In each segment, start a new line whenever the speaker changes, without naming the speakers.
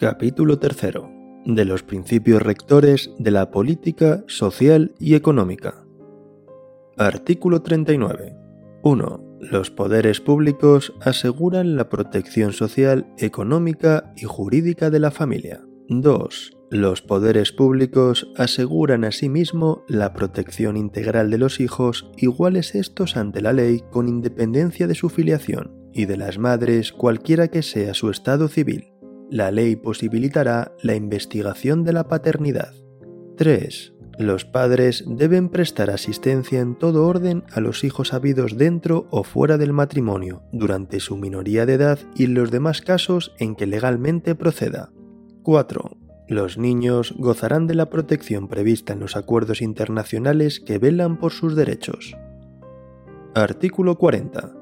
Capítulo 3. De los principios rectores de la política social y económica. Artículo 39. 1. Los poderes públicos aseguran la protección social, económica y jurídica de la familia. 2. Los poderes públicos aseguran asimismo la protección integral de los hijos iguales estos ante la ley con independencia de su filiación y de las madres cualquiera que sea su estado civil la ley posibilitará la investigación de la paternidad. 3. Los padres deben prestar asistencia en todo orden a los hijos habidos dentro o fuera del matrimonio durante su minoría de edad y en los demás casos en que legalmente proceda. 4. Los niños gozarán de la protección prevista en los acuerdos internacionales que velan por sus derechos. Artículo 40.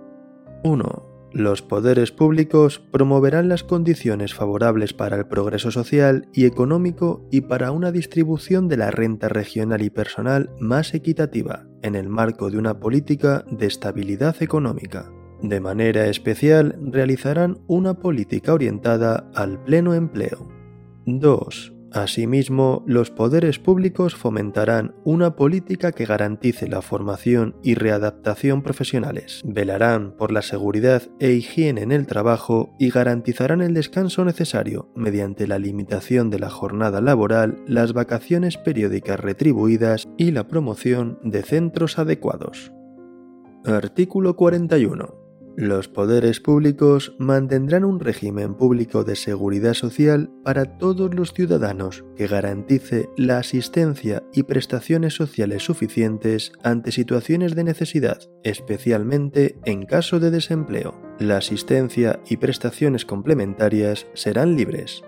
1. Los poderes públicos promoverán las condiciones favorables para el progreso social y económico y para una distribución de la renta regional y personal más equitativa en el marco de una política de estabilidad económica. De manera especial, realizarán una política orientada al pleno empleo. 2. Asimismo, los poderes públicos fomentarán una política que garantice la formación y readaptación profesionales, velarán por la seguridad e higiene en el trabajo y garantizarán el descanso necesario mediante la limitación de la jornada laboral, las vacaciones periódicas retribuidas y la promoción de centros adecuados. Artículo 41 los poderes públicos mantendrán un régimen público de seguridad social para todos los ciudadanos que garantice la asistencia y prestaciones sociales suficientes ante situaciones de necesidad, especialmente en caso de desempleo. La asistencia y prestaciones complementarias serán libres.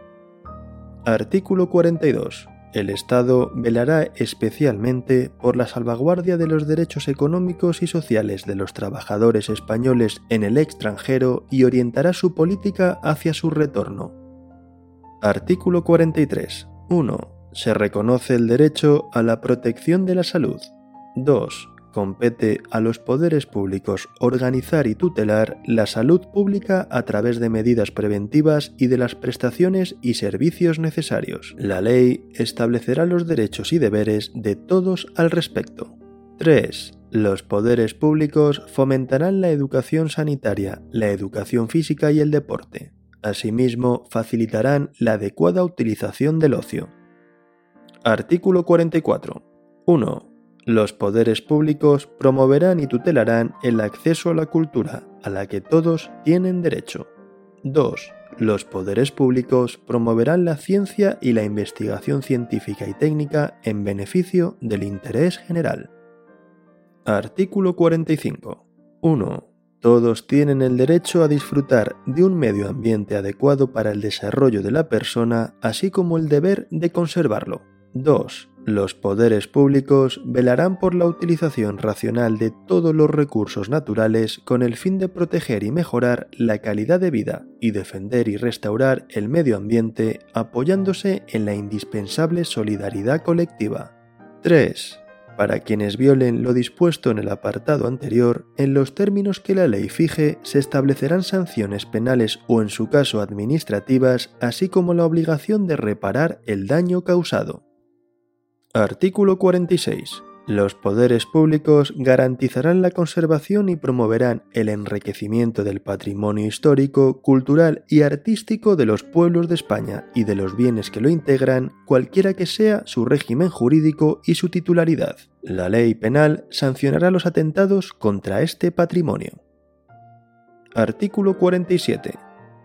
Artículo 42 el Estado velará especialmente por la salvaguardia de los derechos económicos y sociales de los trabajadores españoles en el extranjero y orientará su política hacia su retorno. Artículo 43. 1. Se reconoce el derecho a la protección de la salud. 2 compete a los poderes públicos organizar y tutelar la salud pública a través de medidas preventivas y de las prestaciones y servicios necesarios. La ley establecerá los derechos y deberes de todos al respecto. 3. Los poderes públicos fomentarán la educación sanitaria, la educación física y el deporte. Asimismo, facilitarán la adecuada utilización del ocio. Artículo 44. 1 los poderes públicos promoverán y tutelarán el acceso a la cultura, a la que todos tienen derecho. 2. Los poderes públicos promoverán la ciencia y la investigación científica y técnica en beneficio del interés general. Artículo 45. 1. Todos tienen el derecho a disfrutar de un medio ambiente adecuado para el desarrollo de la persona, así como el deber de conservarlo. 2. Los poderes públicos velarán por la utilización racional de todos los recursos naturales con el fin de proteger y mejorar la calidad de vida y defender y restaurar el medio ambiente apoyándose en la indispensable solidaridad colectiva. 3. Para quienes violen lo dispuesto en el apartado anterior, en los términos que la ley fije, se establecerán sanciones penales o en su caso administrativas, así como la obligación de reparar el daño causado. Artículo 46. Los poderes públicos garantizarán la conservación y promoverán el enriquecimiento del patrimonio histórico, cultural y artístico de los pueblos de España y de los bienes que lo integran, cualquiera que sea su régimen jurídico y su titularidad. La ley penal sancionará los atentados contra este patrimonio. Artículo 47.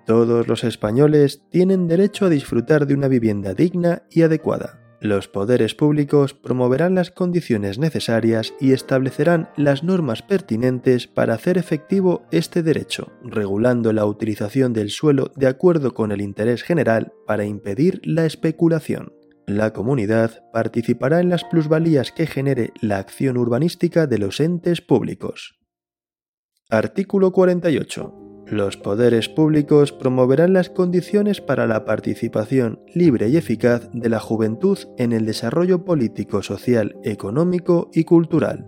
Todos los españoles tienen derecho a disfrutar de una vivienda digna y adecuada. Los poderes públicos promoverán las condiciones necesarias y establecerán las normas pertinentes para hacer efectivo este derecho, regulando la utilización del suelo de acuerdo con el interés general para impedir la especulación. La comunidad participará en las plusvalías que genere la acción urbanística de los entes públicos. Artículo 48. Los poderes públicos promoverán las condiciones para la participación libre y eficaz de la juventud en el desarrollo político, social, económico y cultural.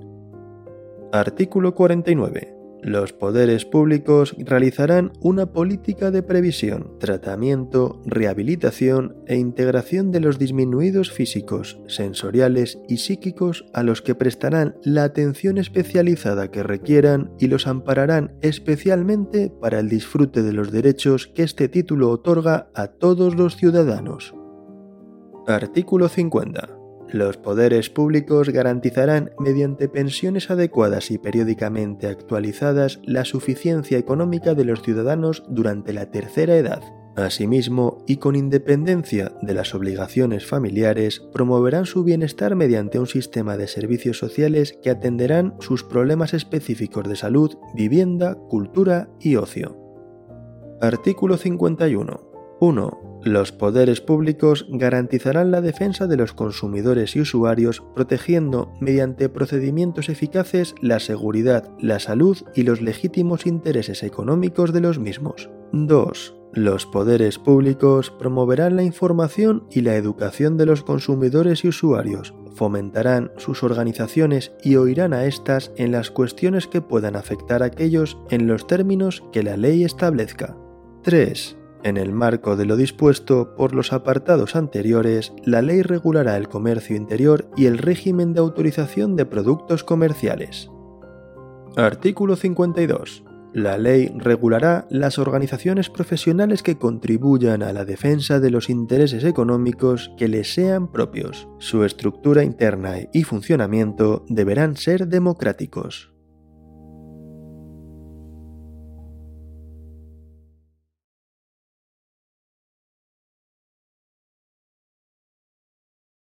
Artículo 49. Los poderes públicos realizarán una política de previsión, tratamiento, rehabilitación e integración de los disminuidos físicos, sensoriales y psíquicos a los que prestarán la atención especializada que requieran y los ampararán especialmente para el disfrute de los derechos que este título otorga a todos los ciudadanos. Artículo 50. Los poderes públicos garantizarán, mediante pensiones adecuadas y periódicamente actualizadas, la suficiencia económica de los ciudadanos durante la tercera edad. Asimismo, y con independencia de las obligaciones familiares, promoverán su bienestar mediante un sistema de servicios sociales que atenderán sus problemas específicos de salud, vivienda, cultura y ocio. Artículo 51. 1. Los poderes públicos garantizarán la defensa de los consumidores y usuarios protegiendo mediante procedimientos eficaces la seguridad, la salud y los legítimos intereses económicos de los mismos. 2. Los poderes públicos promoverán la información y la educación de los consumidores y usuarios, fomentarán sus organizaciones y oirán a éstas en las cuestiones que puedan afectar a aquellos en los términos que la ley establezca. 3. En el marco de lo dispuesto por los apartados anteriores, la ley regulará el comercio interior y el régimen de autorización de productos comerciales. Artículo 52. La ley regulará las organizaciones profesionales que contribuyan a la defensa de los intereses económicos que les sean propios. Su estructura interna y funcionamiento deberán ser democráticos.